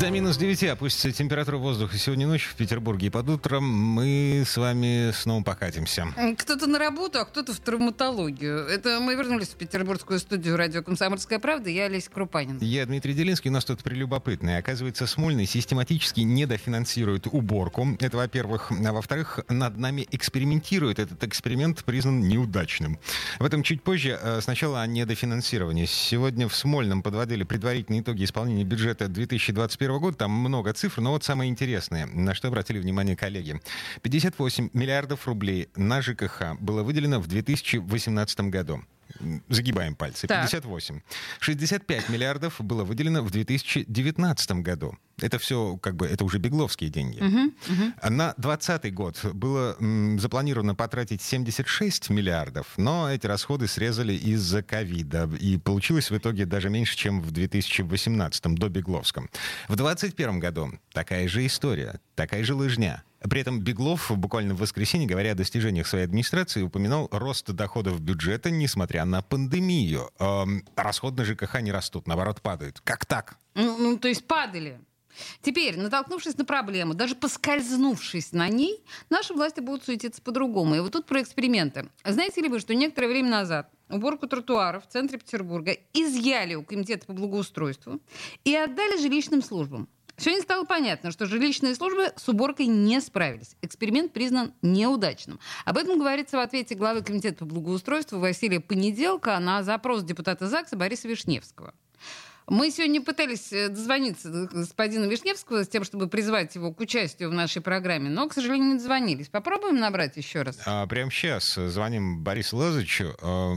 До минус 9 опустится температура воздуха сегодня ночью в Петербурге. И под утром мы с вами снова покатимся. Кто-то на работу, а кто-то в травматологию. Это мы вернулись в петербургскую студию радио «Комсомольская правда». Я Олеся Крупанин. Я Дмитрий Делинский. У нас тут прелюбопытное. Оказывается, Смольный систематически недофинансирует уборку. Это, во-первых. А во-вторых, над нами экспериментирует. Этот эксперимент признан неудачным. В этом чуть позже. Э, сначала о недофинансировании. Сегодня в Смольном подводили предварительные итоги исполнения бюджета 2020 2021 года, там много цифр, но вот самое интересное, на что обратили внимание коллеги. 58 миллиардов рублей на ЖКХ было выделено в 2018 году. Загибаем пальцы. 58. 65 миллиардов было выделено в 2019 году. Это все, как бы, это уже бегловские деньги. Uh-huh, uh-huh. На 2020 год было м, запланировано потратить 76 миллиардов, но эти расходы срезали из-за ковида. И получилось в итоге даже меньше, чем в 2018, до Бегловском. В 2021 году такая же история, такая же лыжня. При этом Беглов буквально в воскресенье, говоря о достижениях своей администрации, упоминал рост доходов бюджета, несмотря на пандемию. Эм, расходы на ЖКХ не растут, наоборот, падают. Как так? Ну, ну то есть падали. Теперь, натолкнувшись на проблему, даже поскользнувшись на ней, наши власти будут суетиться по-другому. И вот тут про эксперименты. Знаете ли вы, что некоторое время назад уборку тротуаров в центре Петербурга изъяли у Комитета по благоустройству и отдали жилищным службам. Сегодня стало понятно, что жилищные службы с уборкой не справились. Эксперимент признан неудачным. Об этом говорится в ответе главы Комитета по благоустройству Василия Понеделка на запрос депутата ЗАГСа Бориса Вишневского. Мы сегодня пытались э, дозвониться до господина Вишневского с тем, чтобы призвать его к участию в нашей программе, но, к сожалению, не дозвонились. Попробуем набрать еще раз. А, прямо сейчас звоним Борису Лазовичу э,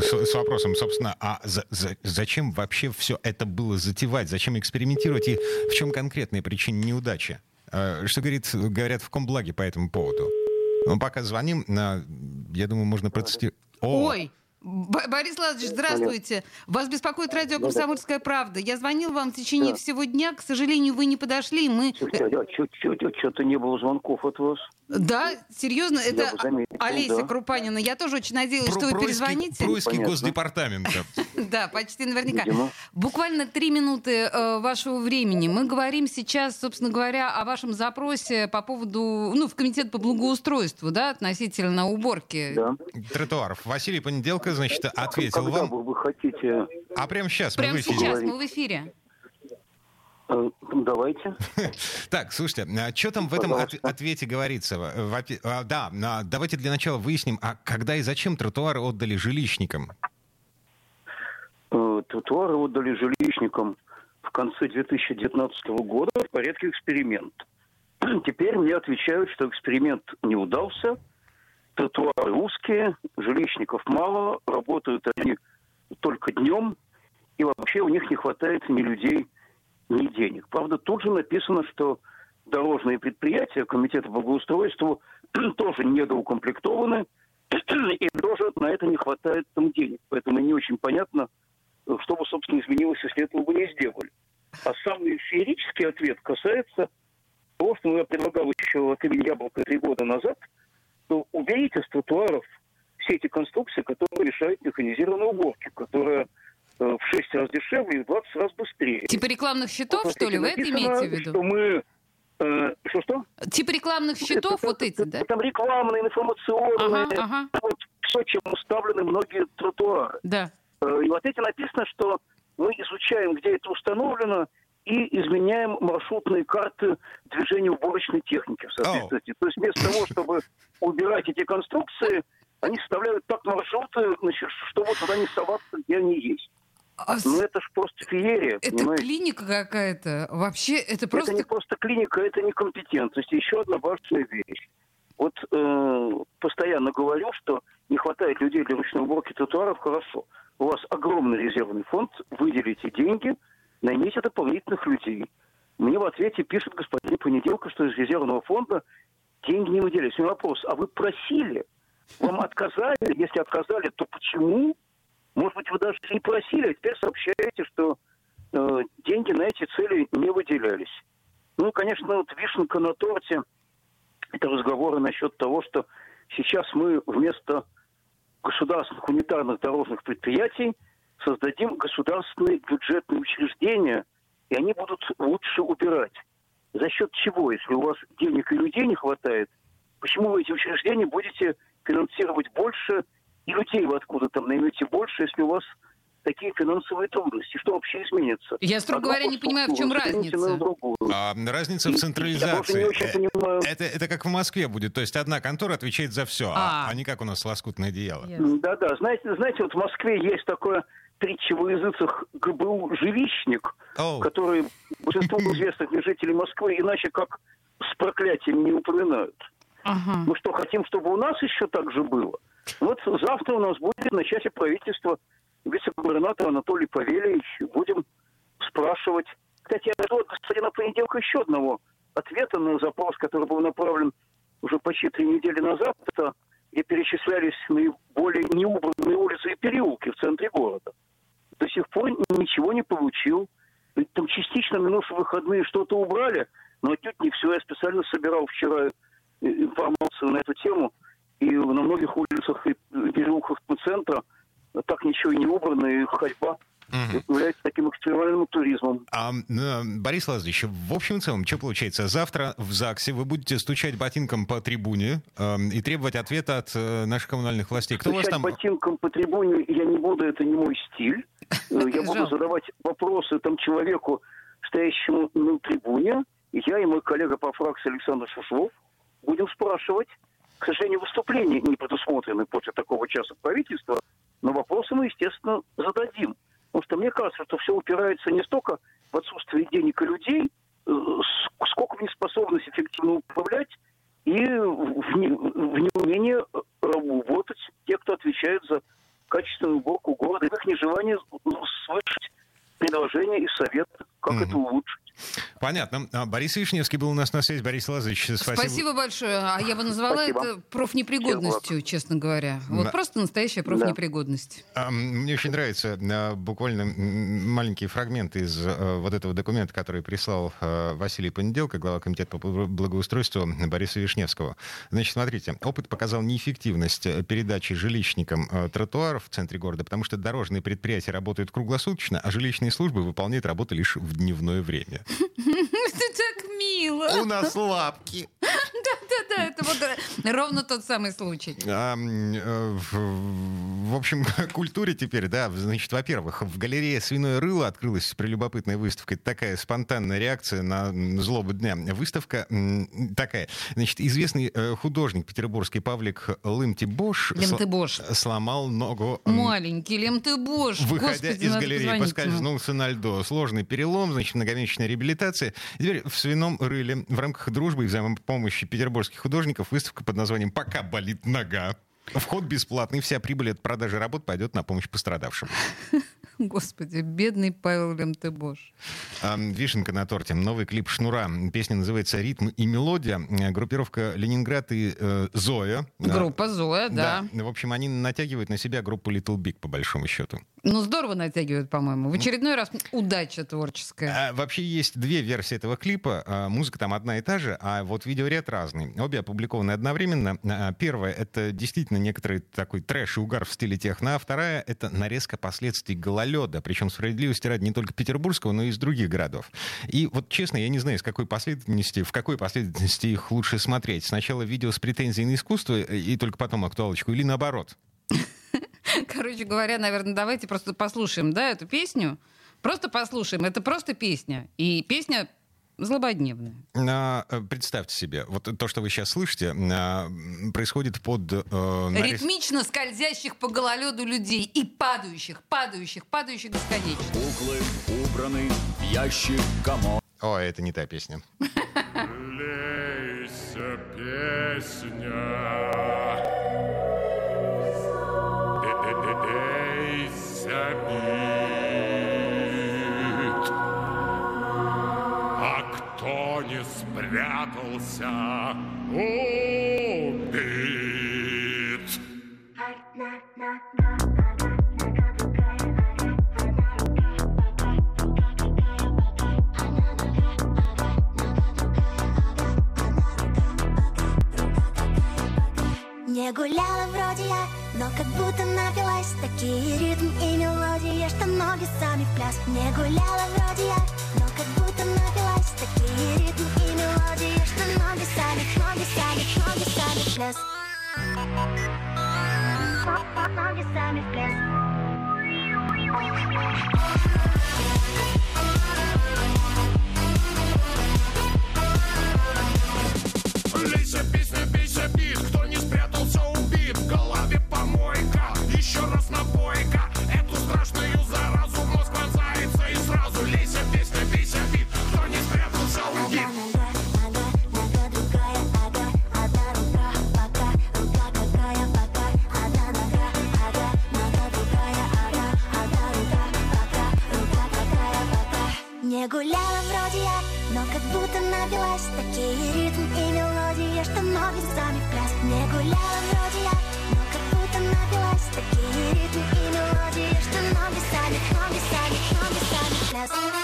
с, с вопросом, собственно, а за, за, зачем вообще все это было затевать? Зачем экспериментировать? И в чем конкретная причина неудачи? Э, что говорит, говорят в Комблаге по этому поводу? Ну, пока звоним, я думаю, можно процитировать. Ой! Борис Владимирович, здравствуйте. Вас беспокоит радио «Комсомольская правда». Я звонил вам в течение да. всего дня. К сожалению, вы не подошли. Мы... Что-то не было звонков от вас. Да, серьезно, это заметил, Олеся да. Крупанина. Я тоже очень надеялась, Про, что вы перезвоните. Пройский госдепартамент. Да, почти наверняка. Буквально три минуты э, вашего времени. Мы говорим сейчас, собственно говоря, о вашем запросе по поводу, ну, в комитет по благоустройству, да, относительно уборки. Тротуаров. Василий Понеделка, значит, ответил вам. Когда вы хотите... А прямо сейчас мы в эфире. Прямо сейчас мы в эфире. Э, давайте. Так, слушайте, а что там в этом от- ответе говорится? А, да, а, давайте для начала выясним, а когда и зачем тротуары отдали жилищникам? Э, тротуары отдали жилищникам в конце 2019 года в порядке эксперимента. Теперь мне отвечают, что эксперимент не удался, тротуары узкие, жилищников мало, работают они только днем, и вообще у них не хватает ни людей, ни денег. Правда, тут же написано, что дорожные предприятия Комитета благоустройства тоже недоукомплектованы, и тоже на это не хватает там денег. Поэтому не очень понятно, что бы, собственно, изменилось, если этого бы не сделали. А самый феерический ответ касается того, что я предлагал еще от имени Яблока три года назад, что уберите с тротуаров все эти конструкции, которые решают механизированные уборки, которые Э, в 6 раз дешевле и в 20 раз быстрее. Типа рекламных счетов, вот, что ли, вы это имеете в виду? Что мы э, что-что? Типа рекламных счетов вот эти, да? Там рекламные, информационные, ага, ага. вот все, чем уставлены многие тротуары. Да. Э, и вот эти написано, что мы изучаем, где это установлено, и изменяем маршрутные карты движения уборочной техники в соответствии. Oh. То есть вместо того, чтобы убирать эти конструкции, они составляют так маршруты, значит, что вот туда не соваться, где они есть. А ну это ж просто феерия. Это понимаете? клиника какая-то. Вообще это просто... Это не просто клиника, это некомпетентность. Еще одна важная вещь. Вот э, постоянно говорю, что не хватает людей для ручной уборки тротуаров, хорошо. У вас огромный резервный фонд, выделите деньги, наймите дополнительных людей. Мне в ответе пишет господин Понеделка, что из резервного фонда деньги не выделяются. У меня вопрос, а вы просили? Вам отказали? Если отказали, то почему? Может быть, вы даже не просили, а теперь сообщаете, что э, деньги на эти цели не выделялись. Ну, конечно, вот вишенка на торте – это разговоры насчет того, что сейчас мы вместо государственных унитарных дорожных предприятий создадим государственные бюджетные учреждения, и они будут лучше убирать. За счет чего, если у вас денег и людей не хватает, почему вы эти учреждения будете финансировать больше, и людей вы откуда там наймете больше, если у вас такие финансовые трудности. Что вообще изменится? Я, строго говоря, не понимаю, в чем разница. А, разница в централизации. Э, это, это как в Москве будет. То есть одна контора отвечает за все, а, а, а не как у нас лоскутное одеяло. Да-да. Знаете, знаете, вот в Москве есть такое притча во языцах ГБУ «Жилищник», oh. который большинству известных жителей Москвы иначе как с проклятием не упоминают. Ага. Мы что, хотим, чтобы у нас еще так же было? Вот завтра у нас будет начать правительства вице-губернатор Анатолий Павельевич. Будем спрашивать. Кстати, я жду от господина Понеделка еще одного ответа на запрос, который был направлен уже почти три недели назад. Это где перечислялись наиболее неубранные улицы и переулки в центре города. До сих пор ничего не получил. Там частично минувшие выходные что-то убрали, но отнюдь не все. Я специально собирал вчера информацию на эту тему. И на многих улицах и переулках центра так ничего и не убрано, и ходьба угу. является таким экстремальным туризмом. А, Борис Лазаревич, в общем и целом, что получается? Завтра в ЗАГСе вы будете стучать ботинком по трибуне э, и требовать ответа от э, наших коммунальных властей. Кто стучать вас там... ботинком по трибуне я не буду, это не мой стиль. Э, я буду задавать вопросы там человеку, стоящему на трибуне. Я и мой коллега по фракции Александр Шушвов будем спрашивать. К сожалению, выступления не предусмотрены после такого часа правительства, но вопросы мы, естественно, зададим. Потому что мне кажется, что все упирается не столько в отсутствие денег и людей, э, сколько в неспособность эффективно управлять и в, не, в неумение работать те, кто отвечает за качественную уборку города, их нежелание слышать предложения и советы, как mm-hmm. это улучшить. Понятно. А, Борис Вишневский был у нас на связи. Борис Лазаревич, спасибо. Спасибо большое. А я бы назвала спасибо. это профнепригодностью, честно говоря. Вот да. просто настоящая профнепригодность. Да. А, мне очень нравится а, буквально маленький фрагмент из вот этого документа, который прислал Василий Понеделко, глава комитета по благоустройству Бориса Вишневского. Значит, смотрите, опыт показал неэффективность передачи жилищникам тротуаров в центре города, потому что дорожные предприятия работают круглосуточно, а жилищные службы выполняют работу лишь в дневное время. Это так мило. У нас лапки. Да-да-да, это вот ровно тот самый случай. А, э, в, в общем, культуре теперь, да, значит, во-первых, в галерее «Свиное рыло» открылась прелюбопытная выставка. Такая спонтанная реакция на злобу дня. Выставка такая. Значит, известный э, художник петербургский Павлик Лымти Бош Бош. сломал ногу. Маленький Лемты Бош. Выходя Господи, из галереи, поскользнулся на льду. Сложный перелом, значит, многомесячная реабилитация. теперь в «Свином рыле» в рамках дружбы и взаимопомощи петербургских художников выставка под названием «Пока болит нога». Вход бесплатный, вся прибыль от продажи работ пойдет на помощь пострадавшим. Господи, бедный Павел Лемтебош. Вишенка на торте. Новый клип «Шнура». Песня называется «Ритм и мелодия». Группировка «Ленинград» и э, «Зоя». Группа «Зоя», да. да. В общем, они натягивают на себя группу Little Big, по большому счету. Ну, здорово натягивают, по-моему. В очередной раз удача творческая. А, вообще есть две версии этого клипа. А, музыка там одна и та же, а вот видеоряд разный. Обе опубликованы одновременно. А, первая — это действительно некоторый такой трэш и угар в стиле техно, а вторая — это нарезка последствий гололеда, причем справедливости ради не только петербургского, но и из других городов. И вот честно, я не знаю, с какой последовательности, в какой последовательности их лучше смотреть. Сначала видео с претензией на искусство и только потом актуалочку, или наоборот? Короче говоря, наверное, давайте просто послушаем, да, эту песню. Просто послушаем. Это просто песня. И песня злободневная. А, представьте себе, вот то, что вы сейчас слышите, а, происходит под... А, нарез... Ритмично скользящих по гололеду людей и падающих, падающих, падающих бесконечно. Куклы убраны в ящик комод. О, это не та песня. Лейся, песня. не спрятался, убит. Не гуляла вроде я, но как будто напилась. Такие ритм и мелодии, что ноги сами в пляс. Не гуляла вроде я, но как будто напилась Такие ритм и мелодии, что ноги сами, ноги сами, ноги сами в пляс Ноги сами в пляс напилась Такие ритм и мелодии, что ноги сами в пляс Не гуляла вроде я, но как будто напилась. Такие ритм и мелодии, что ноги сами, ноги сами, ноги сами в пляс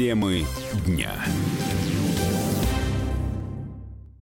Темы дня.